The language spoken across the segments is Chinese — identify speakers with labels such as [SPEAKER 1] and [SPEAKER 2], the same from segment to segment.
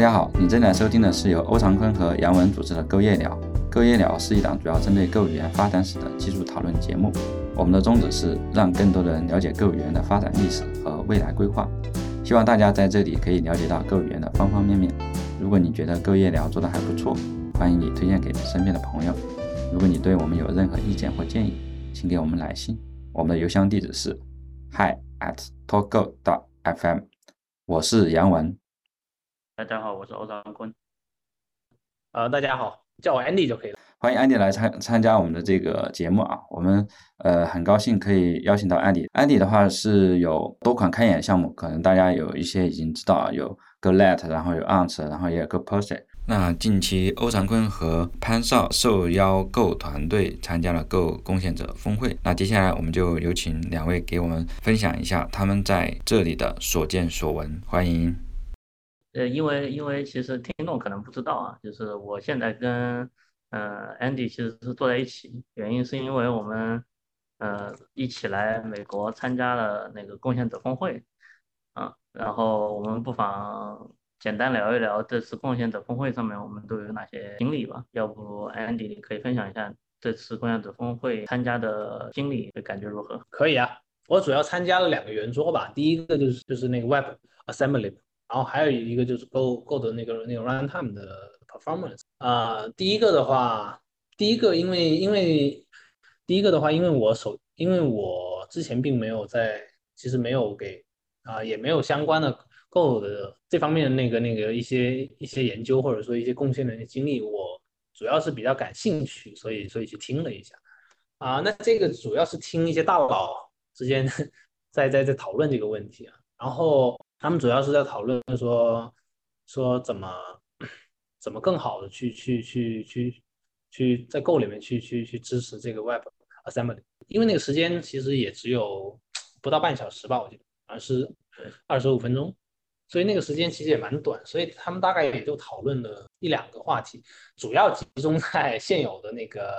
[SPEAKER 1] 大家好，你正在收听的是由欧长坤和杨文主持的《Go 夜聊》。《Go 夜聊》是一档主要针对 Go 语言发展史的技术讨论节目。我们的宗旨是让更多的人了解 Go 语言的发展历史和未来规划。希望大家在这里可以了解到 Go 语言的方方面面。如果你觉得《Go 夜聊》做得还不错，欢迎你推荐给你身边的朋友。如果你对我们有任何意见或建议，请给我们来信。我们的邮箱地址是 hi at togo dot fm。我是杨文。
[SPEAKER 2] 大家好，我是欧长坤。
[SPEAKER 3] 呃，大家好，叫我 Andy 就可以了。
[SPEAKER 1] 欢迎 Andy 来参参加我们的这个节目啊，我们呃很高兴可以邀请到 Andy。Andy 的话是有多款开眼项目，可能大家有一些已经知道啊，有 GoLet，然后有 Ant，然后也有 GoProject。那近期欧长坤和潘少受邀 Go 团队参加了 Go 贡献者峰会。那接下来我们就有请两位给我们分享一下他们在这里的所见所闻。欢迎。
[SPEAKER 2] 呃，因为因为其实听众可能不知道啊，就是我现在跟呃 Andy 其实是坐在一起，原因是因为我们呃一起来美国参加了那个贡献者峰会，啊，然后我们不妨简单聊一聊这次贡献者峰会上面我们都有哪些经历吧。要不 Andy 你可以分享一下这次贡献者峰会参加的经历的感觉如何？
[SPEAKER 3] 可以啊，我主要参加了两个圆桌吧，第一个就是就是那个 Web Assembly。然后还有一个就是 Go Go 的那个那个 runtime 的 performance 啊，第一个的话，第一个因为因为第一个的话，因为我手因为我之前并没有在，其实没有给啊，也没有相关的 Go 的这方面的那个那个一些一些研究或者说一些贡献的经历，我主要是比较感兴趣，所以所以去听了一下。啊，那这个主要是听一些大佬之间 在在在讨论这个问题啊，然后。他们主要是在讨论说，说怎么怎么更好的去去去去去在 Go 里面去去去支持这个 Web Assembly，因为那个时间其实也只有不到半小时吧，我记得好像是二十五分钟，所以那个时间其实也蛮短，所以他们大概也就讨论了一两个话题，主要集中在现有的那个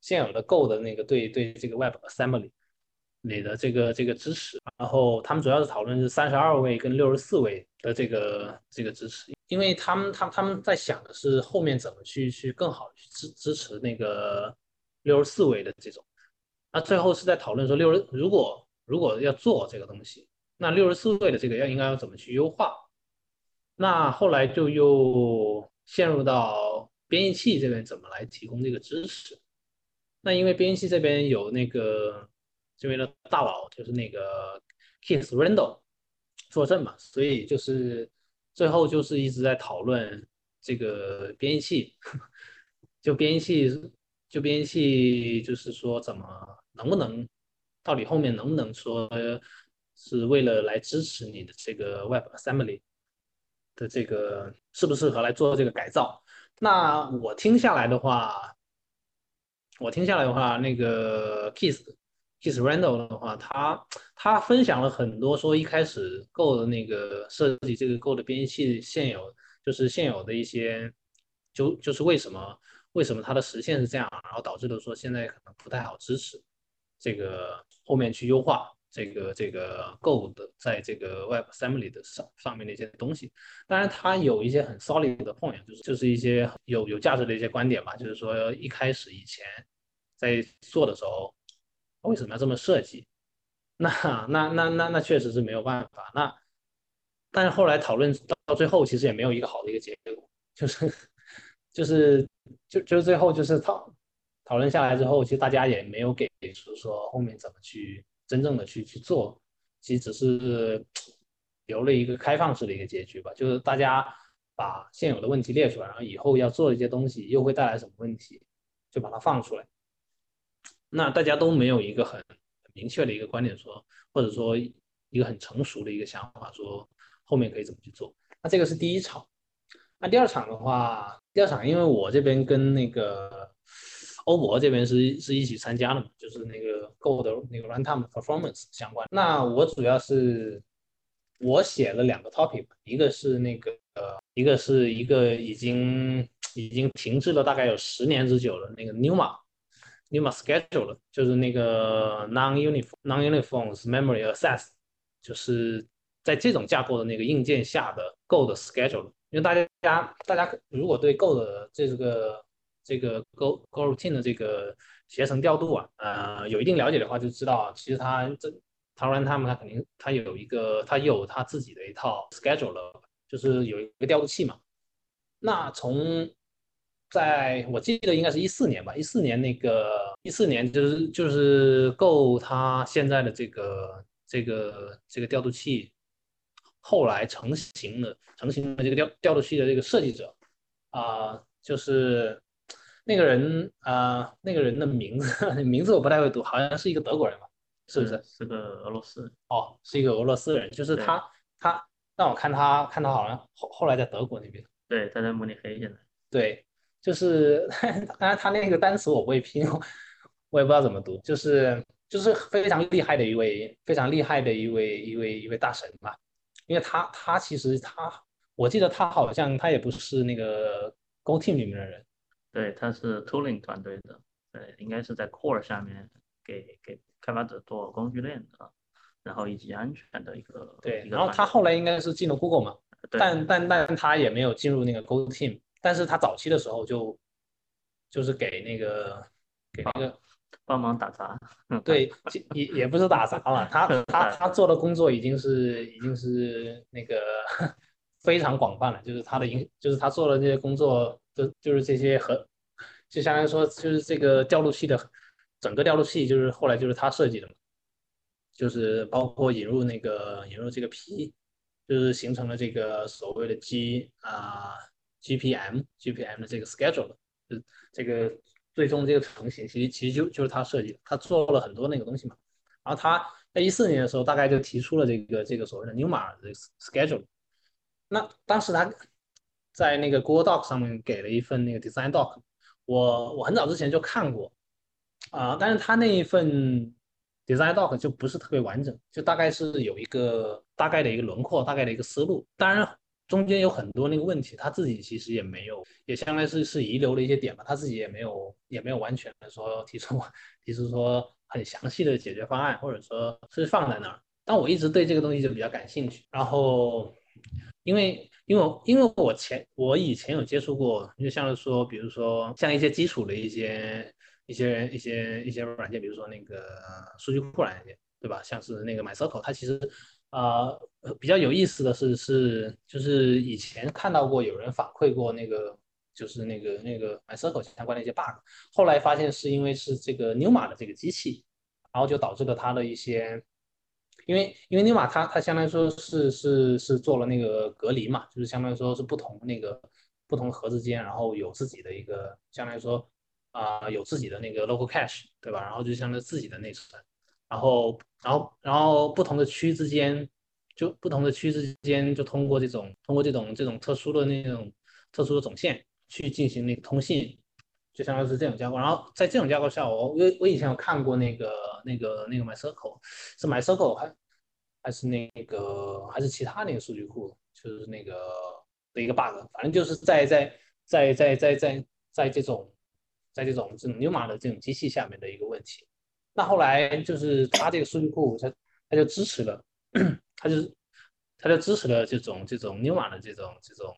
[SPEAKER 3] 现有的 Go 的那个对对这个 Web Assembly。你的这个这个支持，然后他们主要是讨论是三十二位跟六十四位的这个这个支持，因为他们他他们在想的是后面怎么去去更好去支支持那个六十四位的这种，那最后是在讨论说六十如果如果要做这个东西，那六十四位的这个要应该要怎么去优化，那后来就又陷入到编译器这边怎么来提供这个支持，那因为编译器这边有那个。这边的大佬就是那个 Keith Randall 作证嘛，所以就是最后就是一直在讨论这个编译器，就编译器就编译器就是说怎么能不能到底后面能不能说是为了来支持你的这个 Web Assembly 的这个适不适合来做这个改造？那我听下来的话，我听下来的话，那个 Kiss。Keith Randall 的话，他他分享了很多，说一开始 Go 的那个设计这个 Go 的编译器现有就是现有的一些，就就是为什么为什么它的实现是这样，然后导致的说现在可能不太好支持这个后面去优化这个这个 Go 的在这个 Web Assembly 的上上面的一些东西。当然，它有一些很 solid 的 point，就是就是一些有有价值的一些观点吧，就是说一开始以前在做的时候。为什么要这么设计？那那那那那确实是没有办法。那但是后来讨论到最后，其实也没有一个好的一个结果，就是就是就就最后就是讨讨论下来之后，其实大家也没有给出说后面怎么去真正的去去做，其实只是留了一个开放式的一个结局吧。就是大家把现有的问题列出来，然后以后要做一些东西又会带来什么问题，就把它放出来。那大家都没有一个很明确的一个观点说，或者说一个很成熟的一个想法说后面可以怎么去做。那这个是第一场。那第二场的话，第二场因为我这边跟那个欧博这边是是一起参加的嘛，就是那个 Go 的那个 Runtime Performance 相关。那我主要是我写了两个 topic，一个是那个呃，一个是一个已经已经停滞了大概有十年之久的那个 Numa。Numa schedule 就是那个 non-uniform non-uniform memory access，就是在这种架构的那个硬件下的 Go 的 schedule，因为大家大家如果对 Go 的这个这个 Go Go routine 的这个携程调度啊，呃，有一定了解的话，就知道其实它这它 runtime 它肯定它有一个它有它自己的一套 schedule，就是有一个调度器嘛。那从在我记得应该是一四年吧，一四年那个一四年就是就是够它现在的这个这个这个调度器，后来成型的成型的这个调调度器的这个设计者啊，就是那个人啊，那个人的名字 名字我不太会读，好像是一个德国人吧，是不是？
[SPEAKER 2] 是个俄罗斯。
[SPEAKER 3] 哦，是一个俄罗斯人，就是他他让我看他看他好像后后来在德国那边。
[SPEAKER 2] 对，他在慕尼黑现在。
[SPEAKER 3] 对。就是 当然他那个单词我不会拼，我也不知道怎么读，就是就是非常厉害的一位非常厉害的一位一位一位大神吧，因为他他其实他我记得他好像他也不是那个 Go Team 里面的人，
[SPEAKER 2] 对，他是 Tooling 团队的，对，应该是在 Core 下面给给开发者做工具链的，然后以及安全的一个
[SPEAKER 3] 对，然后他后来应该是进了 Google 嘛，但但但他也没有进入那个 Go Team。但是他早期的时候就就是给那个给那个
[SPEAKER 2] 帮忙打杂，
[SPEAKER 3] 对，也也不是打杂了，他他他做的工作已经是已经是那个非常广泛了，就是他的影就是他做的这些工作，就就是这些和就相当于说就是这个调度器的整个调度器，就是后来就是他设计的嘛，就是包括引入那个引入这个 P，就是形成了这个所谓的 G 啊。GPM GPM 的这个 schedule，就这个最终这个成型，其实其实就就是他设计的，他做了很多那个东西嘛。然后他在一四年的时候，大概就提出了这个这个所谓的 Numa 的 schedule。那当时他在那个 Google Doc 上面给了一份那个 design doc，我我很早之前就看过啊，但是他那一份 design doc 就不是特别完整，就大概是有一个大概的一个轮廓，大概的一个思路，当然。中间有很多那个问题，他自己其实也没有，也相当于是是遗留了一些点吧，他自己也没有也没有完全的说提出提出说很详细的解决方案，或者说是放在那儿。但我一直对这个东西就比较感兴趣。然后，因为因为因为我前我以前有接触过，就像是说，比如说像一些基础的一些一些一些一些软件，比如说那个数据库软件，对吧？像是那个 MySQL，它其实。呃，比较有意思的是，是就是以前看到过有人反馈过那个，就是那个那个 MySQL 相关的一些 bug，后来发现是因为是这个 Numa 的这个机器，然后就导致了它的一些，因为因为 Numa 它它相当于说是是是做了那个隔离嘛，就是相当于说是不同那个不同盒子间，然后有自己的一个相当于说啊有自己的那个 local cache，对吧？然后就相当于自己的内存。然后，然后，然后不同的区之间，就不同的区之间，就通过这种通过这种这种特殊的那种特殊的总线去进行那个通信，就相当于是这种架构。然后在这种架构下，我我我以前有看过那个那个那个 MySQL，是 MySQL 还还是那个还是其他那个数据库，就是那个的一个 bug，反正就是在在在在在在在这种在这种这种 Numa 的这种机器下面的一个问题。那后来就是它这个数据库，它它就支持了，它就它就支持了这种这种 Numa 的这种这种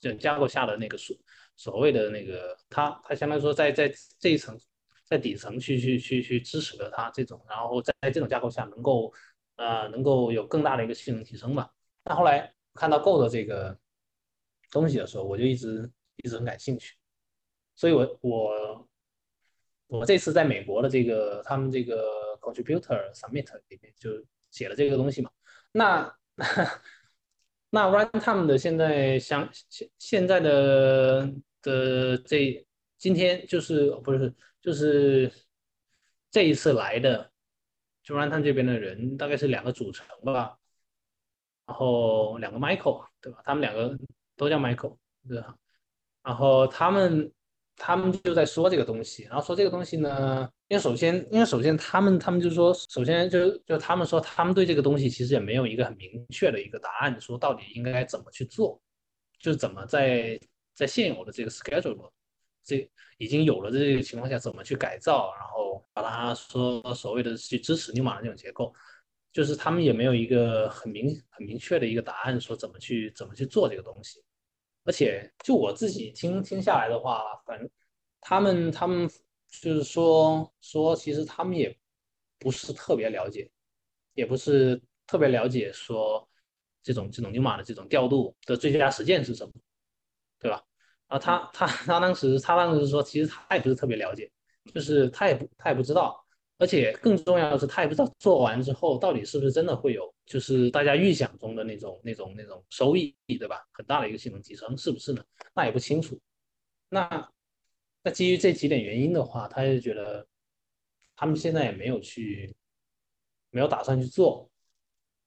[SPEAKER 3] 这种架构下的那个所所谓的那个，它它相当于说在在这一层在底层去去去去支持了它这种，然后在这种架构下能够呃能够有更大的一个性能提升嘛。那后来看到 Go 的这个东西的时候，我就一直一直很感兴趣，所以我我。我这次在美国的这个他们这个 contributor summit 里面就写了这个东西嘛。那那 runtime 的现在相现现在的的这今天就是不是就是这一次来的就 runtime 这边的人大概是两个组成吧，然后两个 Michael 对吧？他们两个都叫 Michael 对吧？然后他们。他们就在说这个东西，然后说这个东西呢，因为首先，因为首先他们他们就说，首先就就他们说，他们对这个东西其实也没有一个很明确的一个答案，说到底应该怎么去做，就是怎么在在现有的这个 schedule 这已经有了这个情况下，怎么去改造，然后把它说所谓的去支持牛马的这种结构，就是他们也没有一个很明很明确的一个答案，说怎么去怎么去做这个东西。而且就我自己听听下来的话，反正他们他们就是说说，其实他们也不是特别了解，也不是特别了解说这种这种牛马的这种调度的最佳实践是什么，对吧？啊，他他他当时他当时说，其实他也不是特别了解，就是他也不他也不知道。而且更重要的是，他也不知道做完之后到底是不是真的会有，就是大家预想中的那种、那种、那种收益，对吧？很大的一个性能提升，是不是呢？那也不清楚。那那基于这几点原因的话，他就觉得他们现在也没有去，没有打算去做。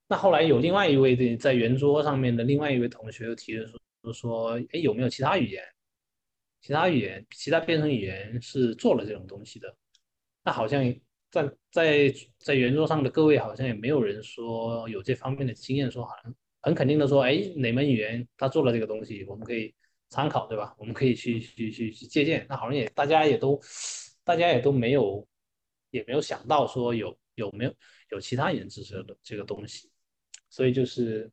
[SPEAKER 3] 那后来有另外一位的在圆桌上面的另外一位同学又提了说说，哎，有没有其他语言？其他语言、其他编程语言是做了这种东西的？那好像。在在在圆桌上的各位好像也没有人说有这方面的经验，说好像很肯定的说，哎，哪门语言他做了这个东西，我们可以参考，对吧？我们可以去去去去借鉴。那好像也大家也都大家也都没有也没有想到说有有没有有其他语言支持的这个东西，所以就是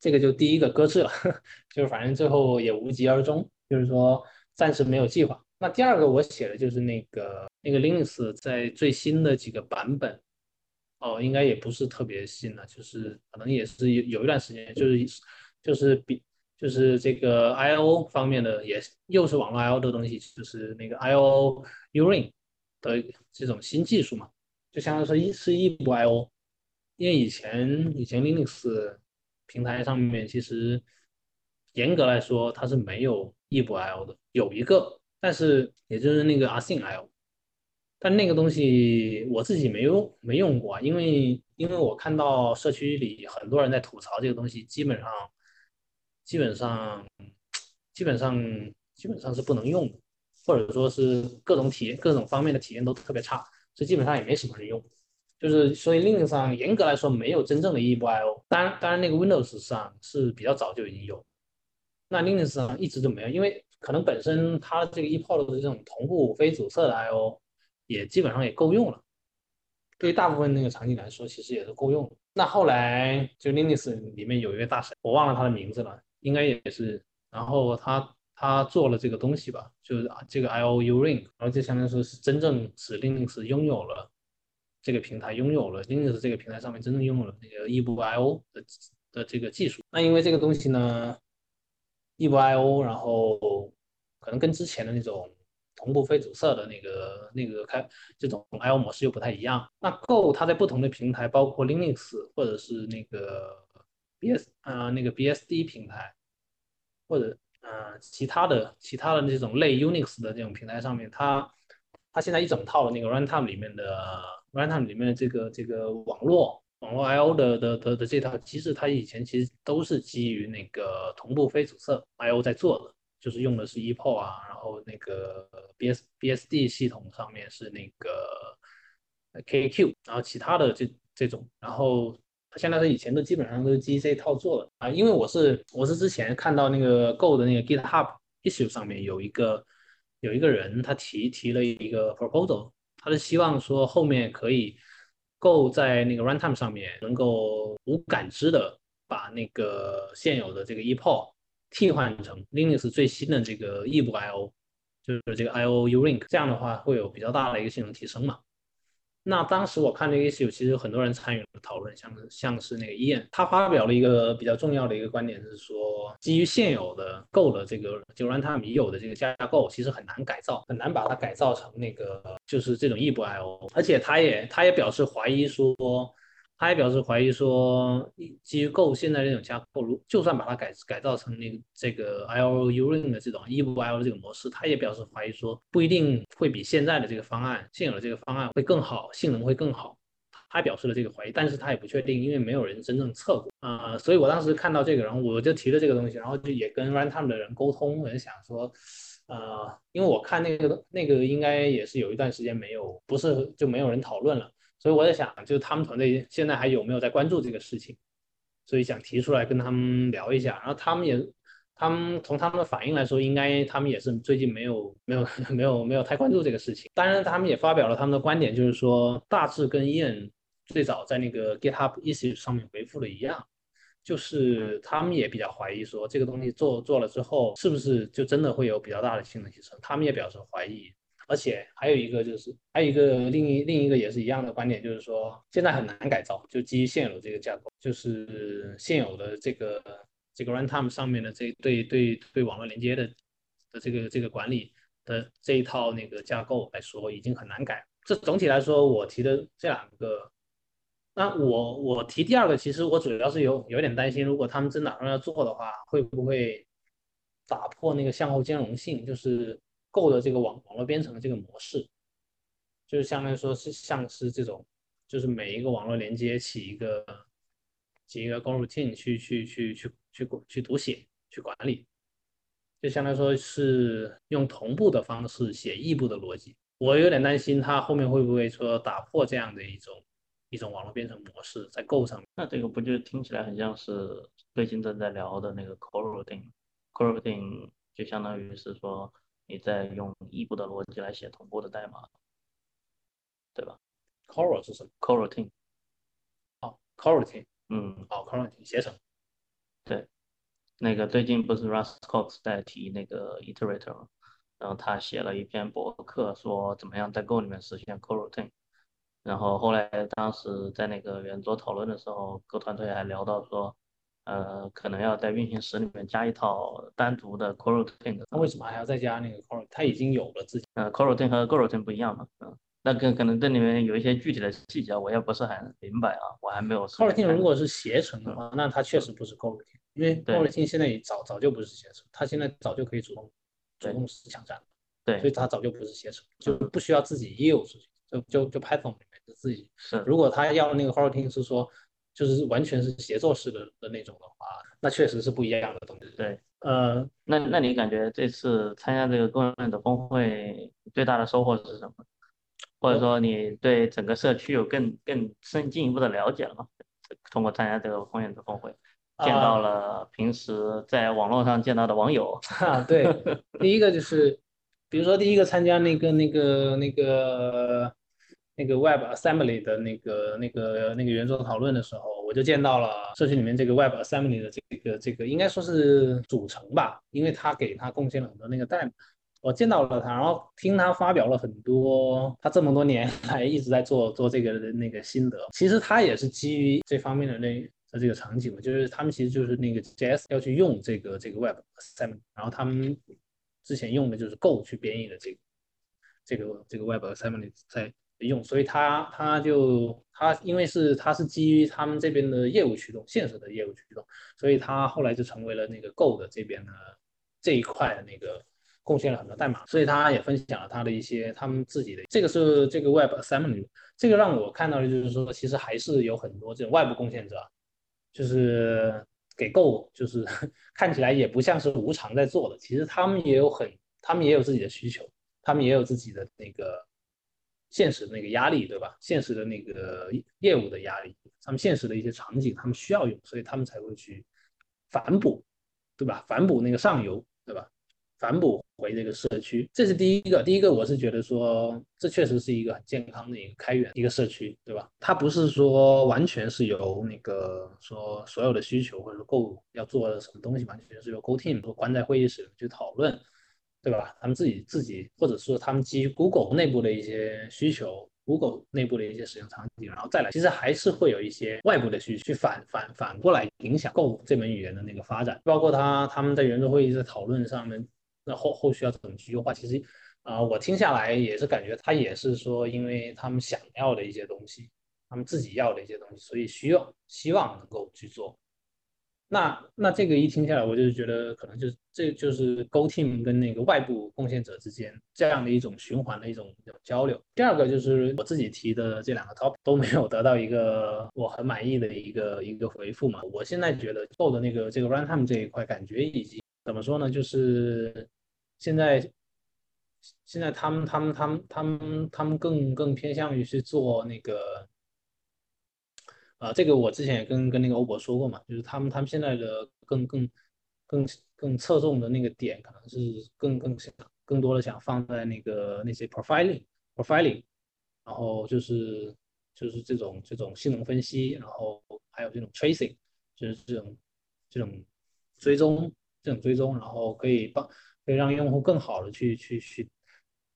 [SPEAKER 3] 这个就第一个搁置了，就是反正最后也无疾而终，就是说暂时没有计划。那第二个我写的就是那个那个 Linux 在最新的几个版本，哦，应该也不是特别新了，就是可能也是有有一段时间，就是就是比就是这个 I/O 方面的也又是网络 I/O 的东西，就是那个 I/O Uring 的这种新技术嘛，就相当于说一是异步 I/O，因为以前以前 Linux 平台上面其实严格来说它是没有异步 I/O 的，有一个。但是也就是那个 AsyncIO，但那个东西我自己没用没用过，因为因为我看到社区里很多人在吐槽这个东西，基本上基本上基本上基本上是不能用的，或者说是各种体验各种方面的体验都特别差，所以基本上也没什么人用。就是所以 Linux 上严格来说没有真正的异步 IO，当然当然那个 Windows 上是比较早就已经有，那 Linux 上一直都没有，因为。可能本身它这个 ePort 的这种同步非阻塞的 I/O 也基本上也够用了，对于大部分那个场景来说，其实也是够用。那后来就 Linux 里面有一位大神，我忘了他的名字了，应该也是，然后他他做了这个东西吧，就是这个 I/O Uring，然后就相当于说是真正使 Linux 拥有了这个平台，拥有了 Linux 这个平台上面真正拥有了那个异步 I/O 的的这个技术。那因为这个东西呢，异步 I/O，然后可能跟之前的那种同步非阻塞的那个那个开这种 I/O 模式又不太一样。那 Go 它在不同的平台，包括 Linux 或者是那个 BS 呃那个 BSD 平台，或者呃其他的其他的那种类 Unix 的这种平台上面，它它现在一整套的那个 Runtime 里面的 Runtime 里面的这个这个网络网络 I/O 的的的的这套机制，它以前其实都是基于那个同步非阻塞 I/O 在做的。就是用的是 EPO 啊，然后那个 BS BSD 系统上面是那个 KQ，然后其他的这这种，然后它现在是以前都基本上都是 G C 套做的啊。因为我是我是之前看到那个 Go 的那个 GitHub issue 上面有一个有一个人他提提了一个 proposal，他是希望说后面可以 Go 在那个 runtime 上面能够无感知的把那个现有的这个 EPO。替换成 Linux 最新的这个异步 I/O，就是这个 I/O Uring，这样的话会有比较大的一个性能提升嘛。那当时我看这个 issue，其实很多人参与了讨论，像像是那个 Ian，他发表了一个比较重要的一个观点，是说基于现有的 Go 的这个就 runtime 已有的这个架构，其实很难改造，很难把它改造成那个就是这种异步 I/O，而且他也他也表示怀疑说。他也表示怀疑说，基于 Go 现在这种架构，如就算把它改改造成那个这个 I/O Uring 的这种异步 I/O 这个模式，他也表示怀疑说，不一定会比现在的这个方案现有的这个方案会更好，性能会更好。他表示了这个怀疑，但是他也不确定，因为没有人真正测过啊。所以我当时看到这个，然后我就提了这个东西，然后就也跟 Runtime 的人沟通，我就想说，呃，因为我看那个那个应该也是有一段时间没有，不是就没有人讨论了。所以我在想，就是他们团队现在还有没有在关注这个事情？所以想提出来跟他们聊一下。然后他们也，他们从他们的反应来说，应该他们也是最近没有没有 没有没有太关注这个事情。当然，他们也发表了他们的观点，就是说大致跟 Ian 最早在那个 GitHub issue 上面回复的一样，就是他们也比较怀疑说这个东西做做了之后是不是就真的会有比较大的性能提升，他们也表示怀疑。而且还有一个就是，还有一个另一另一个也是一样的观点，就是说现在很难改造，就基于现有这个架构，就是现有的这个这个 runtime 上面的这对对对网络连接的的这个这个管理的这一套那个架构来说，已经很难改。这总体来说，我提的这两个，那我我提第二个，其实我主要是有有点担心，如果他们真打算要做的话，会不会打破那个向后兼容性，就是。Go 的这个网网络编程的这个模式，就是相当于说是像是这种，就是每一个网络连接起一个起一个 Go routine 去去去去去去读写去管理，就相当于说是用同步的方式写异步的逻辑。我有点担心它后面会不会说打破这样的一种一种网络编程模式在 Go 上。
[SPEAKER 2] 那这个不就听起来很像是最近正在聊的那个 coroutine，coroutine 就相当于是说。你再用异步的逻辑来写同步的代码，对吧
[SPEAKER 3] ？Coroutine 是什么
[SPEAKER 2] ？Coroutine。
[SPEAKER 3] 哦，Coroutine。
[SPEAKER 2] 嗯，
[SPEAKER 3] 哦，Coroutine 写成。
[SPEAKER 2] 对，那个最近不是 Russ Cox 在提那个 Iterator 吗？然后他写了一篇博客，说怎么样在 Go 里面实现 Coroutine。然后后来当时在那个圆桌讨论的时候，Go 团队还聊到说。呃，可能要在运行时里面加一套单独的 coroutine。
[SPEAKER 3] 那为什么还要再加那个 coroutine？它已经有了自己。
[SPEAKER 2] 呃，coroutine 和 coroutine 不一样嘛？嗯，那可可能这里面有一些具体的细节，我也不是很明白啊，我还没有。
[SPEAKER 3] coroutine 如果是携程的话，那它确实不是 coroutine，因为 coroutine 现在也早早就不是携程，它现在早就可以主动主动抢占了。
[SPEAKER 2] 对，
[SPEAKER 3] 所以它早就不是携程，就不需要自己业务出去，就就就 Python 里面就自己。
[SPEAKER 2] 是。
[SPEAKER 3] 如果他要那个 coroutine 是说。就是完全是协作式的的那种的话，那确实是不一样的东西。
[SPEAKER 2] 对，
[SPEAKER 3] 呃，
[SPEAKER 2] 那那你感觉这次参加这个公认的峰会最大的收获是什么？或者说你对整个社区有更更深进一步的了解了吗？通过参加这个公认的峰会，见到了平时在网络上见到的网友。
[SPEAKER 3] 哈，对，第一个就是，比如说第一个参加那个那个那个。那个 Web Assembly 的那个、那个、那个圆桌讨论的时候，我就见到了社区里面这个 Web Assembly 的这个、这个应该说是组成吧，因为他给他贡献了很多那个代码，我见到了他，然后听他发表了很多他这么多年来一直在做做这个的那个心得。其实他也是基于这方面的那的这个场景嘛，就是他们其实就是那个 JS 要去用这个这个 Web Assembly，然后他们之前用的就是 Go 去编译的这个这个这个 Web Assembly 在。用，所以他他就他因为是他是基于他们这边的业务驱动，现实的业务驱动，所以他后来就成为了那个 Go 的这边的这一块的那个贡献了很多代码，所以他也分享了他的一些他们自己的这个是这个 Web Assembly，这个让我看到的就是说，其实还是有很多这种外部贡献者，就是给 Go 就是 看起来也不像是无偿在做的，其实他们也有很他们也有自己的需求，他们也有自己的那个。现实的那个压力，对吧？现实的那个业务的压力，他们现实的一些场景，他们需要用，所以他们才会去反哺，对吧？反哺那个上游，对吧？反哺回这个社区，这是第一个。第一个，我是觉得说，这确实是一个很健康的一个开源一个社区，对吧？它不是说完全是由那个说所有的需求或者说够要做什么东西，完全是由 Go Team 关在会议室去讨论。对吧？他们自己自己，或者说他们基于 Google 内部的一些需求，Google 内部的一些使用场景，然后再来，其实还是会有一些外部的需去反反反过来影响 Go 这门语言的那个发展。包括他他们在圆桌会议在讨论上面，那后后续要怎么去优化？其实啊，我听下来也是感觉他也是说，因为他们想要的一些东西，他们自己要的一些东西，所以需要希望能够去做。那那这个一听下来，我就觉得可能就是这就是 Go Team 跟那个外部贡献者之间这样的一种循环的一种交流。第二个就是我自己提的这两个 Top 都没有得到一个我很满意的一个一个回复嘛。我现在觉得 Go 的那个这个 runtime 这一块感觉已经怎么说呢？就是现在现在他们他们他们他们他们更更偏向于去做那个。啊，这个我之前也跟跟那个欧博说过嘛，就是他们他们现在的更更更更侧重的那个点，可能是更更想更多的想放在那个那些 profiling profiling，然后就是就是这种这种性能分析，然后还有这种 tracing，就是这种这种追踪，这种追踪，然后可以帮可以让用户更好的去去去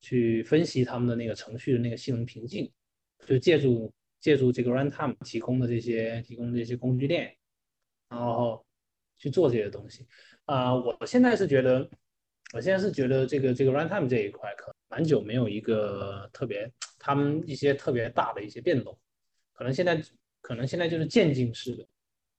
[SPEAKER 3] 去分析他们的那个程序的那个性能瓶颈，就借助借助这个 runtime 提供的这些提供这些工具链，然后去做这些东西。啊，我现在是觉得，我现在是觉得这个这个 runtime 这一块可蛮久没有一个特别他们一些特别大的一些变动，可能现在可能现在就是渐进式的。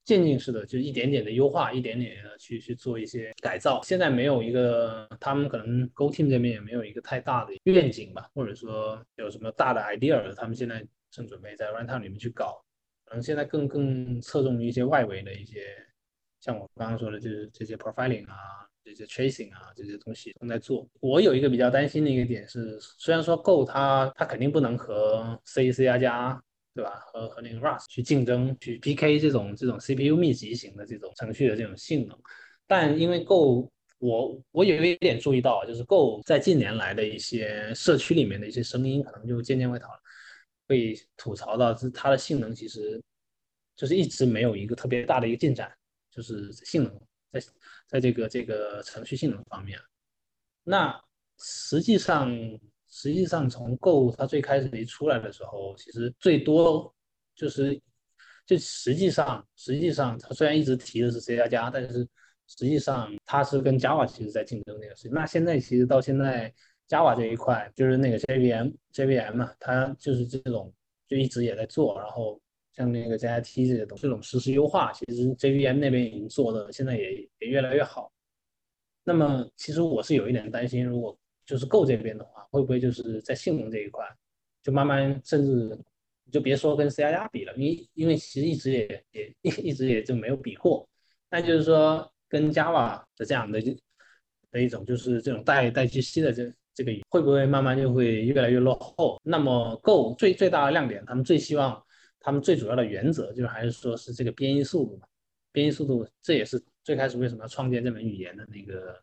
[SPEAKER 3] 渐进式的，就一点点的优化，一点点的去去做一些改造。现在没有一个，他们可能 Go Team 这边也没有一个太大的愿景吧，或者说有什么大的 idea，他们现在正准备在 Runtime 里面去搞。可能现在更更侧重于一些外围的一些，像我刚刚说的，就是这些 profiling 啊，这些 tracing 啊，这些东西正在做。我有一个比较担心的一个点是，虽然说 Go 它它肯定不能和 C C 加加。对吧？和和那个 Rust 去竞争，去 PK 这种这种 CPU 密集型的这种程序的这种性能，但因为 Go，我我有一点注意到，就是 Go 在近年来的一些社区里面的一些声音，可能就渐渐会讨论被吐槽到，是它的性能其实就是一直没有一个特别大的一个进展，就是性能在在这个这个程序性能方面，那实际上。实际上，从 Go 它最开始一出来的时候，其实最多就是，就实际上，实际上它虽然一直提的是 C 加加，但是实际上它是跟 Java 其实在竞争那个事情。那现在其实到现在 Java 这一块，就是那个 JVM，JVM 嘛，它就是这种就一直也在做。然后像那个 JIT 这些东西，这种实时优化，其实 JVM 那边已经做的，现在也也越来越好。那么其实我是有一点担心，如果就是 Go 这边的话，会不会就是在性能这一块，就慢慢甚至就别说跟 C 加加比了，因因为其实一直也也 一直也就没有比过。那就是说跟 Java 的这样的的一种就是这种带带 GC 的这这个会不会慢慢就会越来越落后？那么 Go 最最大的亮点，他们最希望他们最主要的原则就是还是说是这个编译速度嘛，编译速度这也是最开始为什么要创建这门语言的那个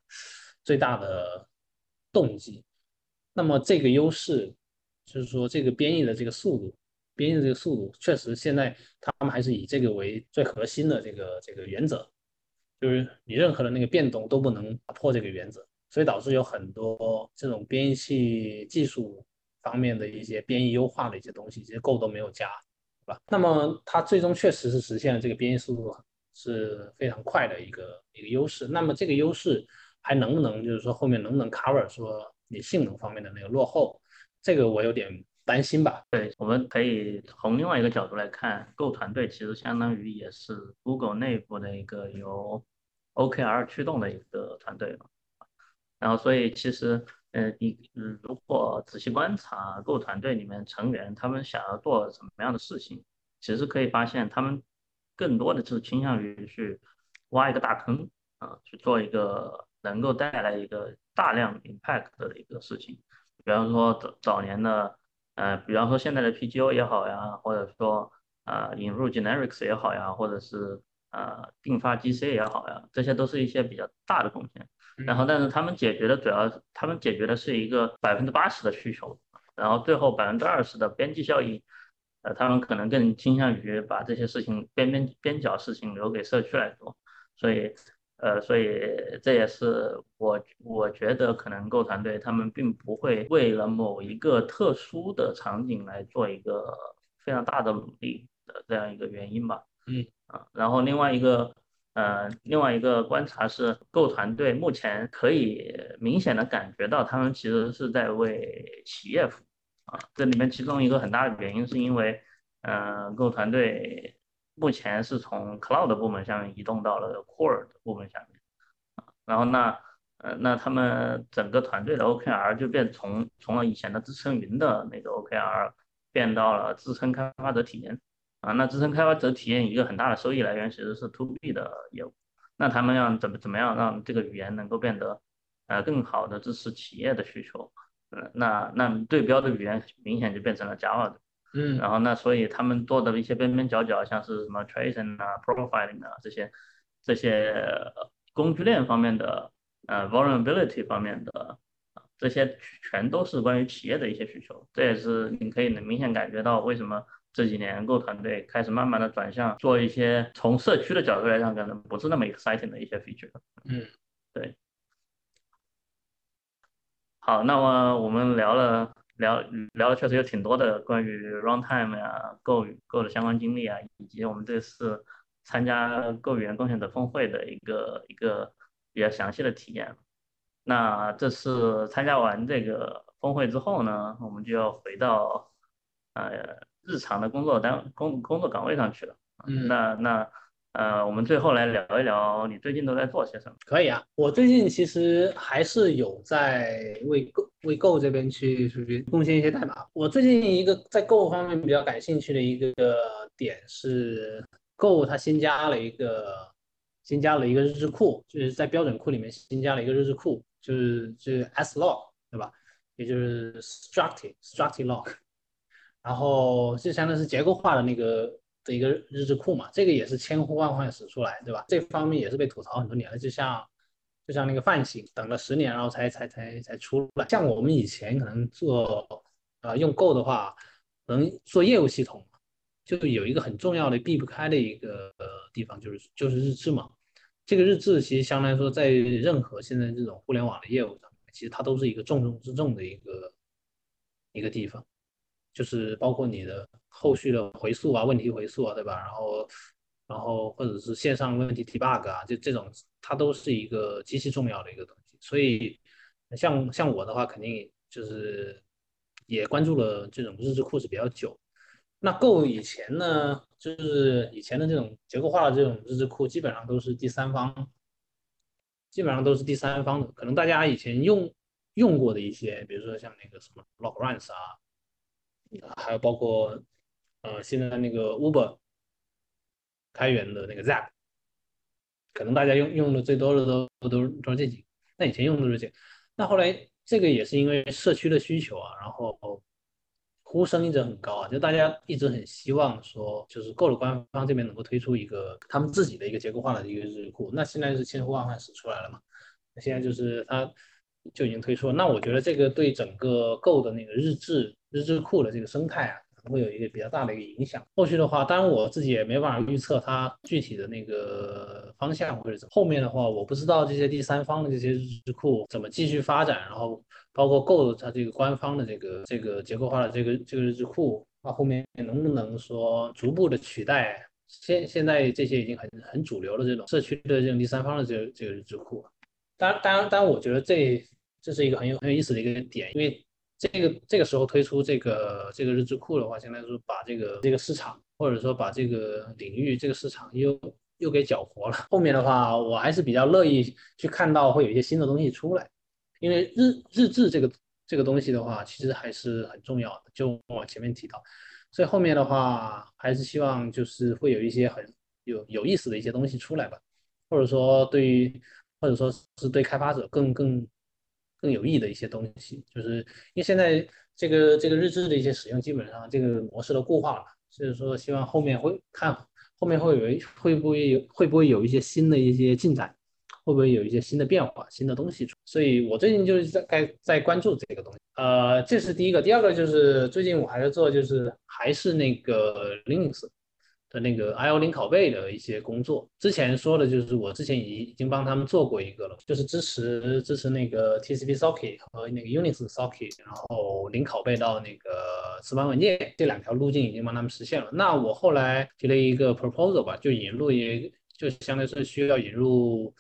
[SPEAKER 3] 最大的。动机，那么这个优势就是说，这个编译的这个速度，编译的这个速度，确实现在他们还是以这个为最核心的这个这个原则，就是你任何的那个变动都不能打破这个原则，所以导致有很多这种编译器技术方面的一些编译优化的一些东西，其实 Go 都没有加，对吧？那么它最终确实是实现了这个编译速度是非常快的一个一个优势，那么这个优势。还能不能就是说后面能不能 cover 说你性能方面的那个落后，这个我有点担心吧。
[SPEAKER 2] 对，我们可以从另外一个角度来看，Go 团队其实相当于也是 Google 内部的一个由 OKR 驱动的一个团队嘛。然后所以其实，呃，你如果仔细观察各团队里面成员他们想要做什么样的事情，其实可以发现他们更多的是倾向于去挖一个大坑啊，去做一个。能够带来一个大量 impact 的一个事情，比方说早早年的，呃，比方说现在的 PGO 也好呀，或者说呃引入 generics 也好呀，或者是呃并发 GC 也好呀，这些都是一些比较大的贡献。然后，但是他们解决的主要，他们解决的是一个百分之八十的需求，然后最后百分之二十的边际效益，呃，他们可能更倾向于把这些事情边边边角事情留给社区来做，所以。呃，所以这也是我我觉得可能 Go 团队他们并不会为了某一个特殊的场景来做一个非常大的努力的这样一个原因吧。
[SPEAKER 3] 嗯
[SPEAKER 2] 啊，然后另外一个呃另外一个观察是，Go 团队目前可以明显的感觉到他们其实是在为企业服务啊。这里面其中一个很大的原因是因为，嗯，Go 团队。目前是从 Cloud 部门下面移动到了 Core 的部门下面，啊然后那呃那他们整个团队的 OKR 就变从从了以前的支撑云的那个 OKR 变到了支撑开发者体验啊，那支撑开发者体验一个很大的收益来源其实是 To B 的业务，那他们要怎么怎么样让这个语言能够变得呃更好的支持企业的需求，嗯那那对标的语言明显就变成了 Java 的。
[SPEAKER 3] 嗯，
[SPEAKER 2] 然后那所以他们做的一些边边角角，像是什么 tracing 啊、profiling 啊这些这些工具链方面的，呃 vulnerability 方面的，这些全都是关于企业的一些需求。这也是你可以能明显感觉到为什么这几年 Go 团队开始慢慢的转向做一些从社区的角度来讲可能不是那么 exciting 的一些 feature。
[SPEAKER 3] 嗯，
[SPEAKER 2] 对。好，那么我们聊了聊聊了确实有挺多的关于 runtime 呀、Go Go 的相关经历啊，以及我们这次参加 Go 语言贡献者峰会的一个一个比较详细的体验。那这次参加完这个峰会之后呢，我们就要回到呃日常的工作单工工作岗位上去了。
[SPEAKER 3] 嗯，
[SPEAKER 2] 那那。呃，我们最后来聊一聊你最近都在做些什么？
[SPEAKER 3] 可以啊，我最近其实还是有在为 Go 为 Go 这边去去贡献一些代码。我最近一个在 Go 方面比较感兴趣的一个点是，Go 它新加了一个新加了一个日志库，就是在标准库里面新加了一个日志库，就是就是 slog 对吧？也就是 structed structed log，然后就相当于是结构化的那个。的一个日志库嘛，这个也是千呼万唤始出来，对吧？这方面也是被吐槽很多年了，就像就像那个泛型，等了十年，然后才才才才出来。像我们以前可能做呃用 Go 的话，能做业务系统，就有一个很重要的避不开的一个呃地方，就是就是日志嘛。这个日志其实相对来说，在任何现在这种互联网的业务上，其实它都是一个重中之重的一个一个地方。就是包括你的后续的回溯啊，问题回溯啊，对吧？然后，然后或者是线上问题提 bug 啊，就这种，它都是一个极其重要的一个东西。所以，像像我的话，肯定就是也关注了这种日志库是比较久。那 Go 以前呢，就是以前的这种结构化的这种日志库，基本上都是第三方，基本上都是第三方的。可能大家以前用用过的一些，比如说像那个什么 Logruns 啊。还有包括，呃，现在那个 Uber 开源的那个 Zap，可能大家用用的最多的都都都是这几个。那以前用的是这，那后来这个也是因为社区的需求啊，然后呼声一直很高啊，就大家一直很希望说，就是够了官方这边能够推出一个他们自己的一个结构化的一个日志库。那现在是千呼万唤始出来了嘛？那现在就是它就已经推出了。那我觉得这个对整个 Go 的那个日志。日志库的这个生态啊，可能会有一个比较大的一个影响。后续的话，当然我自己也没办法预测它具体的那个方向或者怎么。后面的话，我不知道这些第三方的这些日志库怎么继续发展，然后包括 Go 它这个官方的这个这个结构化的这个这个日志库，它后面能不能说逐步的取代现现在这些已经很很主流的这种社区的这种第三方的这个这个日志库？当然，当然，当然，我觉得这这是一个很有很有意思的一个点，因为。这个这个时候推出这个这个日志库的话，相当于说把这个这个市场，或者说把这个领域这个市场又又给搅和了。后面的话，我还是比较乐意去看到会有一些新的东西出来，因为日日志这个这个东西的话，其实还是很重要的。就我前面提到，所以后面的话还是希望就是会有一些很有有意思的一些东西出来吧，或者说对于或者说是对开发者更更。更有益的一些东西，就是因为现在这个这个日志的一些使用，基本上这个模式都固化了，所以说希望后面会看后面会有会不会有会不会有一些新的一些进展，会不会有一些新的变化、新的东西出。所以我最近就是在在在关注这个东西。呃，这是第一个，第二个就是最近我还在做，就是还是那个 Linux。那个 I/O 零拷贝的一些工作，之前说的就是我之前已已经帮他们做过一个了，就是支持支持那个 TCP socket 和那个 Unix socket，然后零拷贝到那个磁盘文件这两条路径已经帮他们实现了。那我后来提了一个 proposal 吧，就引入一，就相当于是需要引入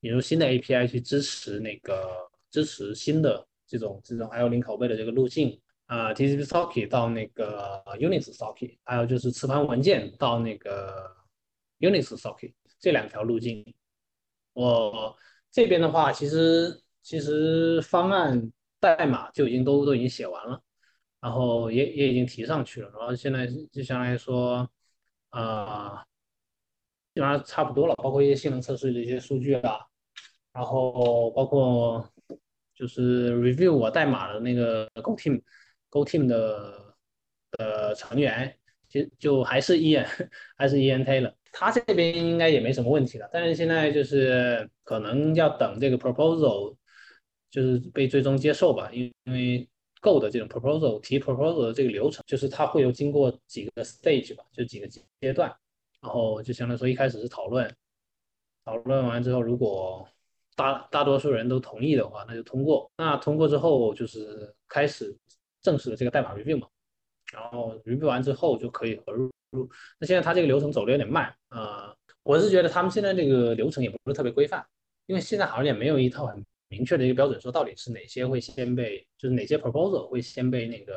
[SPEAKER 3] 引入新的 API 去支持那个支持新的这种这种 I/O 零拷贝的这个路径。啊，TCP socket 到那个 Unix socket，还有就是磁盘文件到那个 Unix socket 这两条路径，我这边的话，其实其实方案代码就已经都都已经写完了，然后也也已经提上去了，然后现在就相当于说，啊，基本上差不多了，包括一些性能测试的一些数据啊，然后包括就是 review 我代码的那个 Go team。Go Team 的呃成员，其实就还是 Ian，还是 Ian Taylor，他这边应该也没什么问题了。但是现在就是可能要等这个 proposal 就是被最终接受吧，因因为 Go 的这种 proposal 提 proposal 的这个流程，就是它会有经过几个 stage 吧，就几个阶段，然后就相当于说一开始是讨论，讨论完之后，如果大大多数人都同意的话，那就通过。那通过之后就是开始正式的这个代码 review 嘛，然后 review 完之后就可以合入。那现在它这个流程走的有点慢，呃，我是觉得他们现在这个流程也不是特别规范，因为现在好像也没有一套很明确的一个标准，说到底是哪些会先被，就是哪些 proposal 会先被那个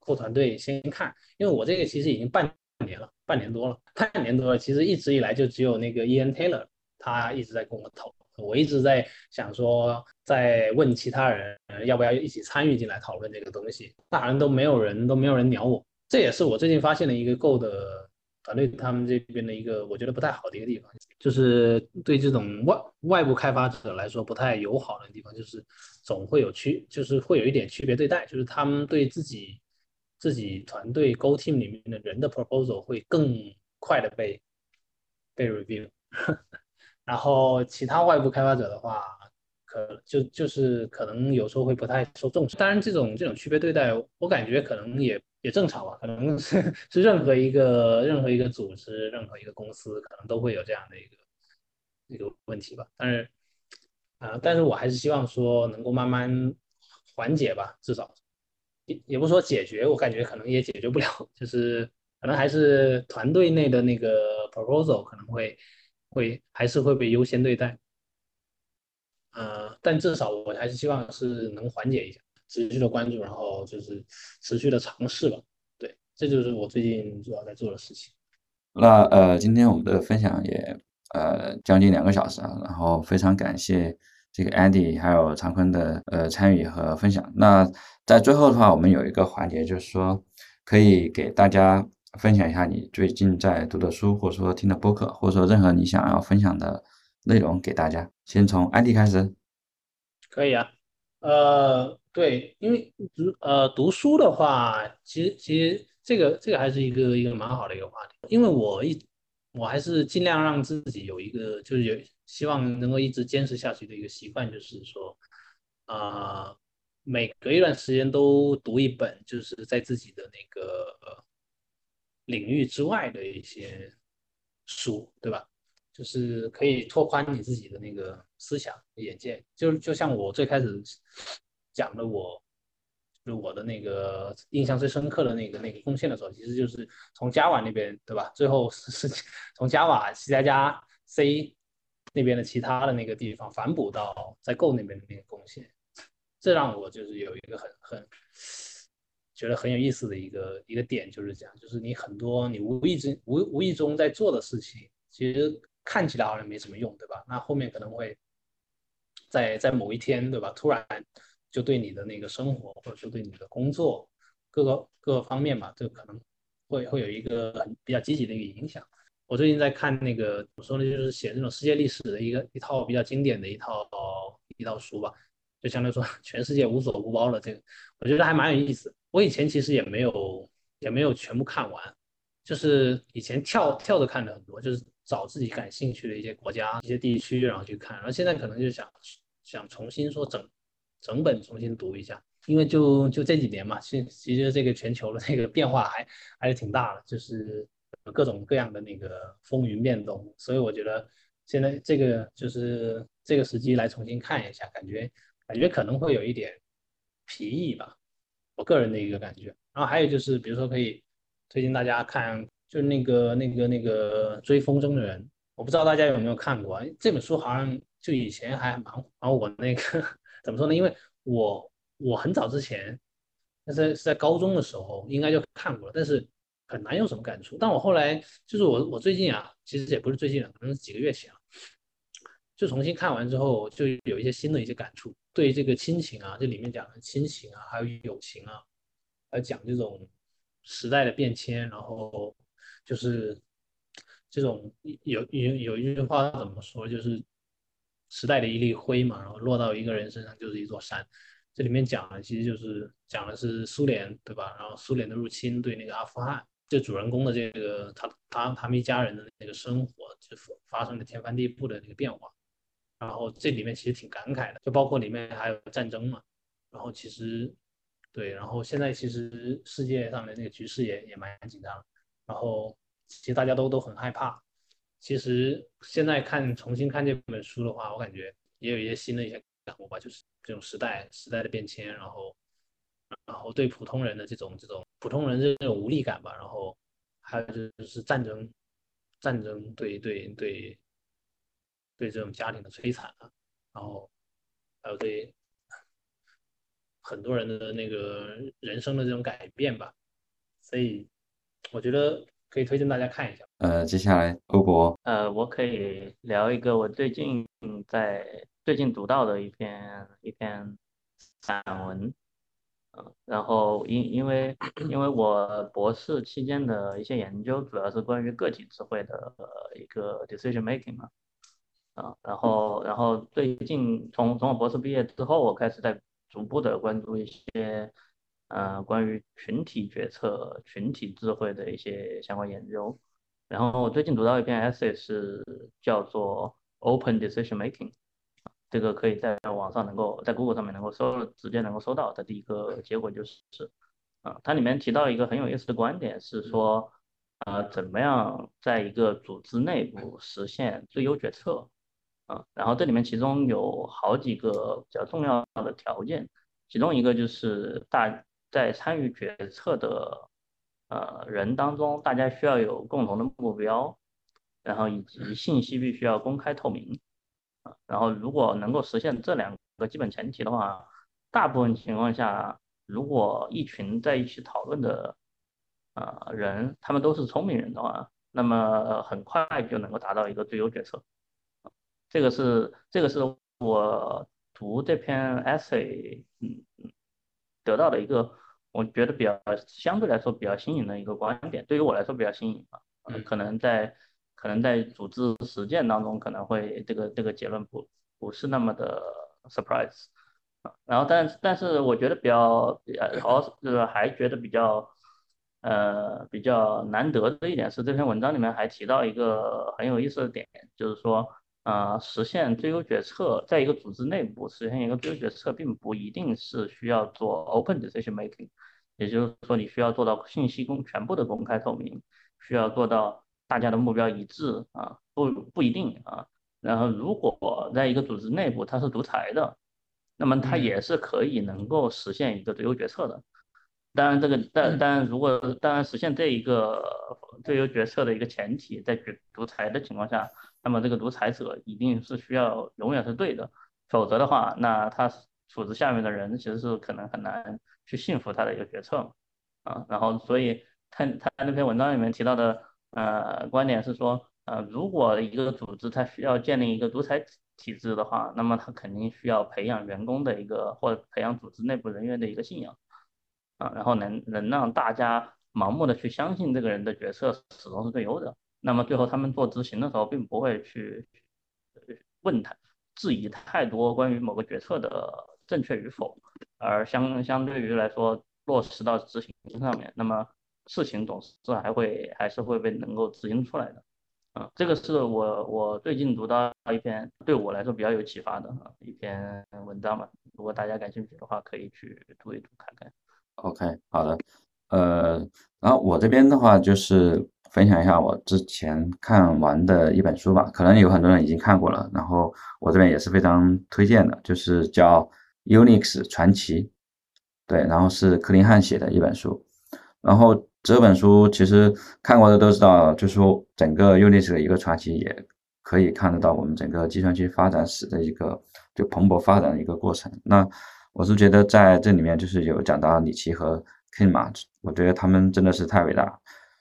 [SPEAKER 3] 后团队先看。因为我这个其实已经半年了，半年多了，半年多了，其实一直以来就只有那个 Ian Taylor 他一直在跟我讨，我一直在想说，在问其他人要不要一起参与进来讨论这个东西，那好像都没有人都没有人鸟我。这也是我最近发现的一个 Go 的团队他们这边的一个我觉得不太好的一个地方，就是对这种外外部开发者来说不太友好的地方，就是总会有区，就是会有一点区别对待，就是他们对自己自己团队 Go Team 里面的人的 proposal 会更快的被被 review，然后其他外部开发者的话，可就就是可能有时候会不太受重视。当然，这种这种区别对待，我感觉可能也。也正常吧，可能是是任何一个任何一个组织、任何一个公司，可能都会有这样的一个一个问题吧。但是，啊，但是我还是希望说能够慢慢缓解吧，至少也也不说解决，我感觉可能也解决不了，就是可能还是团队内的那个 proposal 可能会会还是会被优先对待。呃，但至少我还是希望是能缓解一下。持续的关注，然后就是持续的尝试吧。对，这就是我最近主要在做的事情。
[SPEAKER 1] 那呃，今天我们的分享也呃将近两个小时啊，然后非常感谢这个 Andy 还有常坤的呃参与和分享。那在最后的话，我们有一个环节，就是说可以给大家分享一下你最近在读的书，或者说听的播客，或者说任何你想要分享的内容给大家。先从安迪开始。
[SPEAKER 3] 可以啊，呃。对，因为读呃读书的话，其实其实这个这个还是一个一个蛮好的一个话题。因为我一我还是尽量让自己有一个就是有希望能够一直坚持下去的一个习惯，就是说啊每隔一段时间都读一本，就是在自己的那个领域之外的一些书，对吧？就是可以拓宽你自己的那个思想眼界。就就像我最开始。讲的我，就我的那个印象最深刻的那个那个贡献的时候，其实就是从 Java 那边，对吧？最后是从 Java C 加加 C 那边的其他的那个地方反哺到在 Go 那边的那个贡献，这让我就是有一个很很觉得很有意思的一个一个点，就是这样，就是你很多你无意之无无意中在做的事情，其实看起来好像没什么用，对吧？那后面可能会在在某一天，对吧？突然。就对你的那个生活，或者说对你的工作各个各个方面吧，这可能会会有一个很比较积极的一个影响。我最近在看那个怎么说呢，就是写这种世界历史的一个一套比较经典的一套一套书吧，就相当于说全世界无所不包了。这个我觉得还蛮有意思。我以前其实也没有也没有全部看完，就是以前跳跳着看的很多，就是找自己感兴趣的一些国家、一些地区，然后去看。然后现在可能就想想重新说整。整本重新读一下，因为就就这几年嘛，其其实这个全球的这个变化还还是挺大的，就是各种各样的那个风云变动，所以我觉得现在这个就是这个时机来重新看一下，感觉感觉可能会有一点疲意吧，我个人的一个感觉。然后还有就是，比如说可以推荐大家看，就是那个那个那个追风筝的人，我不知道大家有没有看过这本书，好像就以前还蛮，然后我那个。怎么说呢？因为我我很早之前，那是是在高中的时候，应该就看过了，但是很难有什么感触。但我后来就是我我最近啊，其实也不是最近了，可能是几个月前了，就重新看完之后，就有一些新的一些感触。对这个亲情啊，这里面讲的亲情啊，还有友情啊，还讲这种时代的变迁，然后就是这种有有有一句话怎么说，就是。时代的一粒灰嘛，然后落到一个人身上就是一座山。这里面讲的其实就是讲的是苏联，对吧？然后苏联的入侵对那个阿富汗，这主人公的这个他他他们一家人的那个生活就发生了天翻地覆的那个变化。然后这里面其实挺感慨的，就包括里面还有战争嘛。然后其实对，然后现在其实世界上的那个局势也也蛮紧张，然后其实大家都都很害怕。其实现在看重新看这本书的话，我感觉也有一些新的一些感悟吧，就是这种时代时代的变迁，然后然后对普通人的这种这种普通人这种无力感吧，然后还有就是战争战争对对对对这种家庭的摧残啊，然后还有对。很多人的那个人生的这种改变吧，所以我觉得可以推荐大家看一下。
[SPEAKER 1] 呃，接下来欧博，
[SPEAKER 2] 呃，我可以聊一个我最近在最近读到的一篇一篇散文，呃，然后因因为因为我博士期间的一些研究主要是关于个体智慧的一个 decision making 嘛，啊，然后然后最近从从我博士毕业之后，我开始在逐步的关注一些，呃，关于群体决策、群体智慧的一些相关研究。然后我最近读到一篇 essay 是叫做 Open Decision Making，这个可以在网上能够在 Google 上面能够搜，直接能够搜到的第一个结果就是，啊，它里面提到一个很有意思的观点是说，呃，怎么样在一个组织内部实现最优决策。啊，然后这里面其中有好几个比较重要的条件，其中一个就是大在参与决策的呃人当中，大家需要有共同的目标，然后以及信息必须要公开透明，啊，然后如果能够实现这两个基本前提的话，大部分情况下，如果一群在一起讨论的呃人，他们都是聪明人的话，那么很快就能够达到一个最优决策。这个是这个是我读这篇 essay，嗯嗯，得到的一个我觉得比较相对来说比较新颖的一个观点，对于我来说比较新颖啊，可能在可能在组织实践当中可能会这个这个结论不不是那么的 surprise，啊，然后但但是我觉得比较呃好就是还觉得比较呃比较难得的一点是这篇文章里面还提到一个很有意思的点，就是说。啊，实现最优决策，在一个组织内部实现一个最优决策，并不一定是需要做 open decision making，也就是说，你需要做到信息公全部的公开透明，需要做到大家的目标一致啊，不不一定啊。然后，如果在一个组织内部它是独裁的，那么它也是可以能够实现一个最优决策的。当然，这个但但如果当然实现这一个最优决策的一个前提，在独独裁的情况下。那么这个独裁者一定是需要永远是对的，否则的话，那他组织下面的人其实是可能很难去信服他的一个决策啊。然后，所以他他那篇文章里面提到的呃观点是说，呃，如果一个组织它需要建立一个独裁体制的话，那么他肯定需要培养员工的一个或者培养组织内部人员的一个信仰啊，然后能能让大家盲目的去相信这个人的决策始终是最优的。那么最后他们做执行的时候，并不会去问他质疑太多关于某个决策的正确与否，而相相对于来说落实到执行上面，那么事情总是还会还是会被能够执行出来的。嗯，这个是我我最近读到一篇对我来说比较有启发的一篇文章嘛，如果大家感兴趣的话，可以去读一读看看。
[SPEAKER 1] OK，好的，呃，然后我这边的话就是。分享一下我之前看完的一本书吧，可能有很多人已经看过了，然后我这边也是非常推荐的，就是叫《Unix 传奇》，对，然后是克林汉写的一本书，然后这本书其实看过的都知道，就是说整个 Unix 的一个传奇，也可以看得到我们整个计算机发展史的一个就蓬勃发展的一个过程。那我是觉得在这里面就是有讲到李奇和 Ken 嘛，我觉得他们真的是太伟大，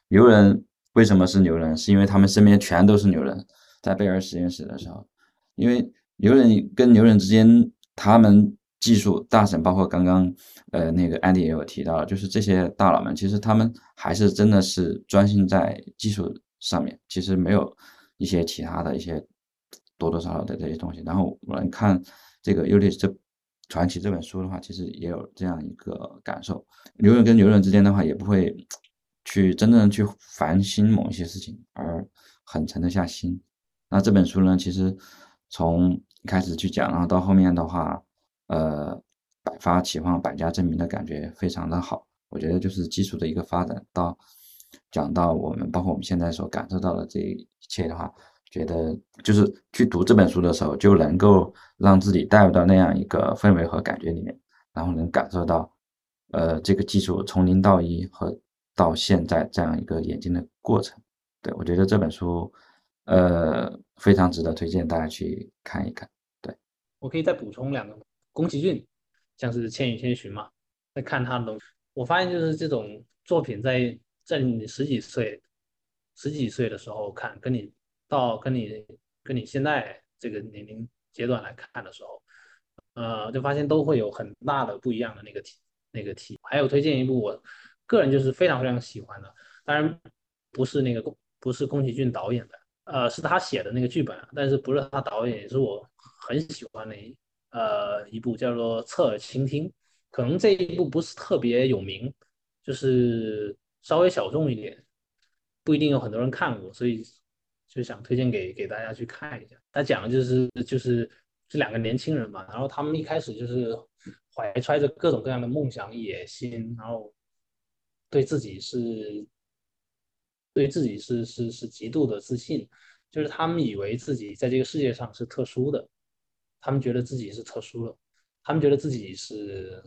[SPEAKER 1] 牛人。为什么是牛人？是因为他们身边全都是牛人，在贝尔实验室的时候，因为牛人跟牛人之间，他们技术大神，包括刚刚呃那个安迪也有提到，就是这些大佬们，其实他们还是真的是专心在技术上面，其实没有一些其他的一些多多少少的这些东西。然后我们看这个《尤利这传奇》这本书的话，其实也有这样一个感受，牛人跟牛人之间的话，也不会。去真正去烦心某一些事情，而很沉得下心。那这本书呢，其实从开始去讲，然后到后面的话，呃，百发齐放、百家争鸣的感觉非常的好。我觉得就是基础的一个发展，到讲到我们包括我们现在所感受到的这一切的话，觉得就是去读这本书的时候，就能够让自己带入到那样一个氛围和感觉里面，然后能感受到，呃，这个技术从零到一和到现在这样一个演进的过程。对我觉得这本书，呃，非常值得推荐大家去看一看。对
[SPEAKER 3] 我可以再补充两个，宫崎骏，像是《千与千寻》嘛，在看他的东西。我发现就是这种作品，在在你十几岁、十几岁的时候看，跟你到跟你跟你现在这个年龄阶段来看的时候，呃，就发现都会有很大的不一样的那个体那个体。还有推荐一部我个人就是非常非常喜欢的，当然不是那个不是宫崎骏导演的，呃，是他写的那个剧本，但是不是他导演，也是我很喜欢的一呃一部叫做《侧耳倾听》。可能这一部不是特别有名，就是稍微小众一点，不一定有很多人看过，所以就想推荐给给大家去看一下。他讲的就是就是这两个年轻人嘛，然后他们一开始就是怀揣着各种各样的梦想野心，然后对自己是对自己是是是极度的自信，就是他们以为自己在这个世界上是特殊的，他们觉得自己是特殊的，他们觉得自己是。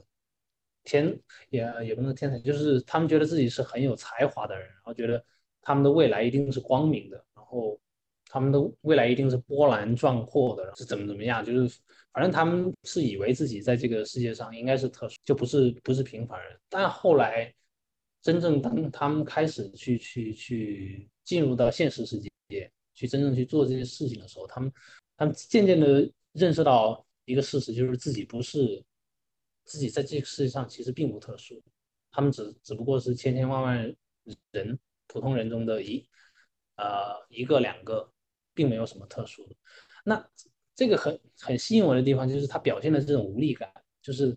[SPEAKER 3] 天也也不能天才，就是他们觉得自己是很有才华的人，然后觉得他们的未来一定是光明的，然后他们的未来一定是波澜壮阔的，是怎么怎么样，就是反正他们是以为自己在这个世界上应该是特殊，就不是不是平凡人。但后来真正当他们开始去去去进入到现实世界，去真正去做这些事情的时候，他们他们渐渐的认识到一个事实，就是自己不是。自己在这个世界上其实并不特殊，他们只只不过是千千万万人普通人中的一呃一个两个，并没有什么特殊的。那这个很很吸引我的地方就是他表现的这种无力感，就是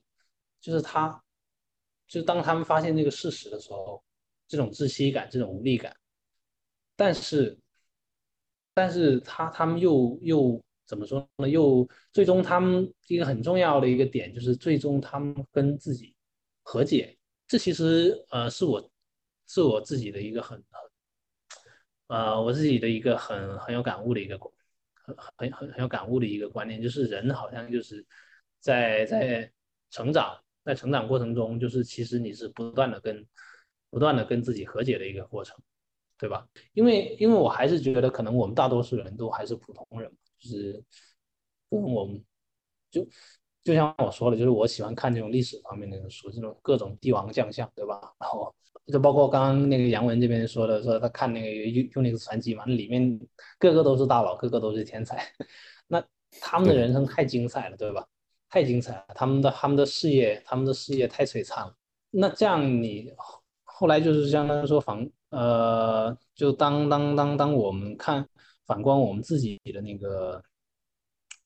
[SPEAKER 3] 就是他就当他们发现这个事实的时候，这种窒息感，这种无力感，但是但是他他们又又。怎么说呢？又最终他们一个很重要的一个点就是，最终他们跟自己和解。这其实呃是我是我自己的一个很呃我自己的一个很很有感悟的一个很很很很有感悟的一个观念，就是人好像就是在在成长，在成长过程中，就是其实你是不断的跟不断的跟自己和解的一个过程，对吧？因为因为我还是觉得，可能我们大多数人都还是普通人。就是跟我们就就像我说的，就是我喜欢看这种历史方面的书，这种各种帝王将相，对吧？然后就包括刚刚那个杨文这边说的，说他看那个用用那个传奇嘛，那里面个个都是大佬，个个都是天才，那他们的人生太精彩了，对吧？太精彩了，他们的他们的事业，他们的事业太璀璨了。那这样你后来就是相当于说反呃，就当当当当我们看。反观我们自己的那个，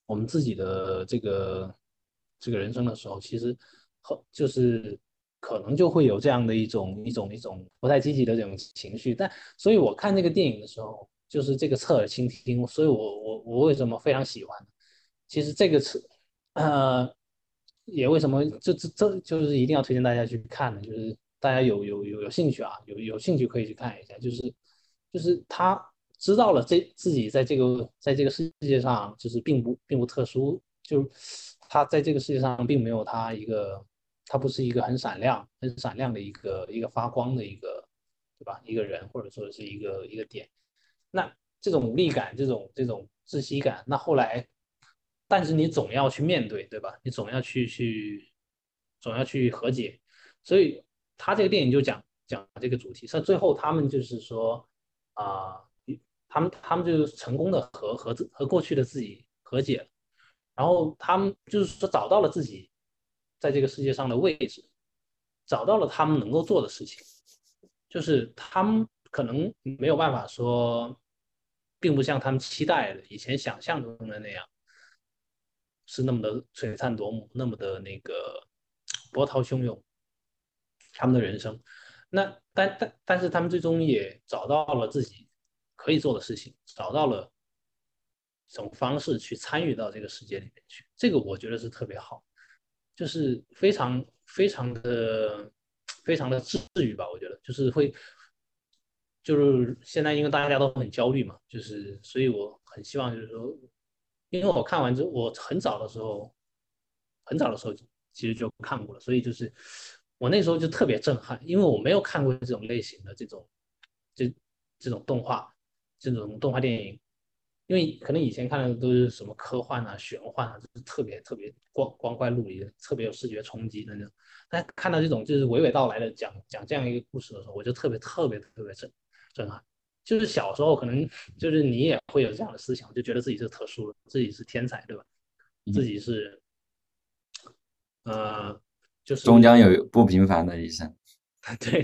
[SPEAKER 3] 我们自己的这个这个人生的时候，其实后就是可能就会有这样的一种一种一种不太积极的这种情绪。但所以我看这个电影的时候，就是这个侧耳倾听。所以我我我为什么非常喜欢？其实这个侧呃也为什么这这这就是一定要推荐大家去看的，就是大家有有有有兴趣啊，有有兴趣可以去看一下，就是就是他。知道了，这自己在这个在这个世界上就是并不并不特殊，就他在这个世界上并没有他一个，他不是一个很闪亮很闪亮的一个一个发光的一个，对吧？一个人或者说是一个一个点。那这种无力感，这种这种窒息感，那后来，但是你总要去面对，对吧？你总要去去，总要去和解。所以他这个电影就讲讲这个主题，所以最后他们就是说啊。他们他们就成功的和和和过去的自己和解了，然后他们就是说找到了自己在这个世界上的位置，找到了他们能够做的事情，就是他们可能没有办法说，并不像他们期待的以前想象中的那样，是那么的璀璨夺目，那么的那个波涛汹涌，他们的人生，那但但但是他们最终也找到了自己。可以做的事情，找到了一种方式去参与到这个世界里面去，这个我觉得是特别好。就是非常非常的非常的治愈吧，我觉得就是会，就是现在因为大家都很焦虑嘛，就是所以我很希望就是说，因为我看完之后，我很早的时候，很早的时候其实就看过了，所以就是我那时候就特别震撼，因为我没有看过这种类型的这种这这种动画这种动画电影。因为可能以前看的都是什么科幻啊、玄幻啊，就是特别特别光光怪陆离的，特别有视觉冲击的那种。但看到这种就是娓娓道来的讲讲这样一个故事的时候，我就特别特别特别震震撼。就是小时候可能就是你也会有这样的思想，就觉得自己是特殊的，自己是天才，对吧？自己是，呃，就是
[SPEAKER 1] 终将有不平凡的一生。
[SPEAKER 3] 对，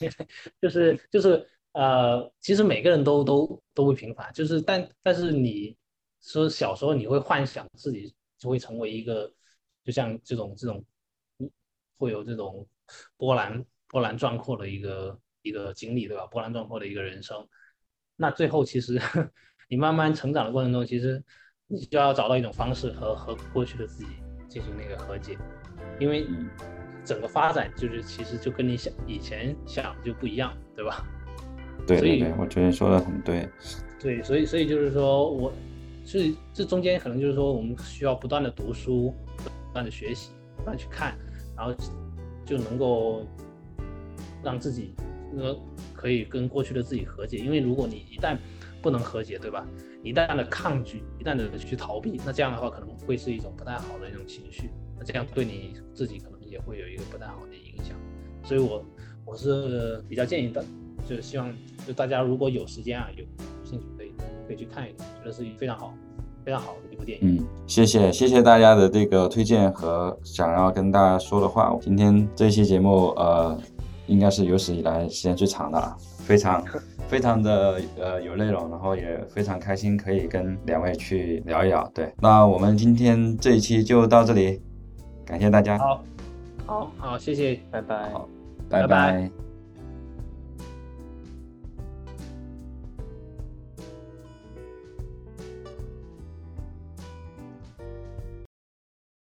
[SPEAKER 3] 就是就是。呃，其实每个人都都都不平凡，就是但但是你说小时候你会幻想自己就会成为一个，就像这种这种，会有这种波澜波澜壮阔的一个一个经历，对吧？波澜壮阔的一个人生，那最后其实 你慢慢成长的过程中，其实你就要找到一种方式和和过去的自己进行那个和解，因为整个发展就是其实就跟你想以前想的就不一样，对吧？
[SPEAKER 1] 对对对，我觉得说的很对。
[SPEAKER 3] 对，所以所以就是说，我所以这中间可能就是说，我们需要不断的读书，不断的学习，不断去看，然后就能够让自己呃可以跟过去的自己和解。因为如果你一旦不能和解，对吧？一旦的抗拒，一旦的去逃避，那这样的话可能会是一种不太好的一种情绪。那这样对你自己可能也会有一个不太好的影响。所以我我是比较建议的。就是希望，就大家如果有时间啊，有兴趣可以可以去看一看，觉得是一非常好、非常好的一部电影。
[SPEAKER 1] 嗯，谢谢谢谢大家的这个推荐和想要跟大家说的话。今天这期节目，呃，应该是有史以来时间最长的了，非常 非常的呃有内容，然后也非常开心可以跟两位去聊一聊。对，那我们今天这一期就到这里，感谢大家。
[SPEAKER 3] 好，好，好，谢谢，
[SPEAKER 2] 拜拜，
[SPEAKER 1] 好，拜拜。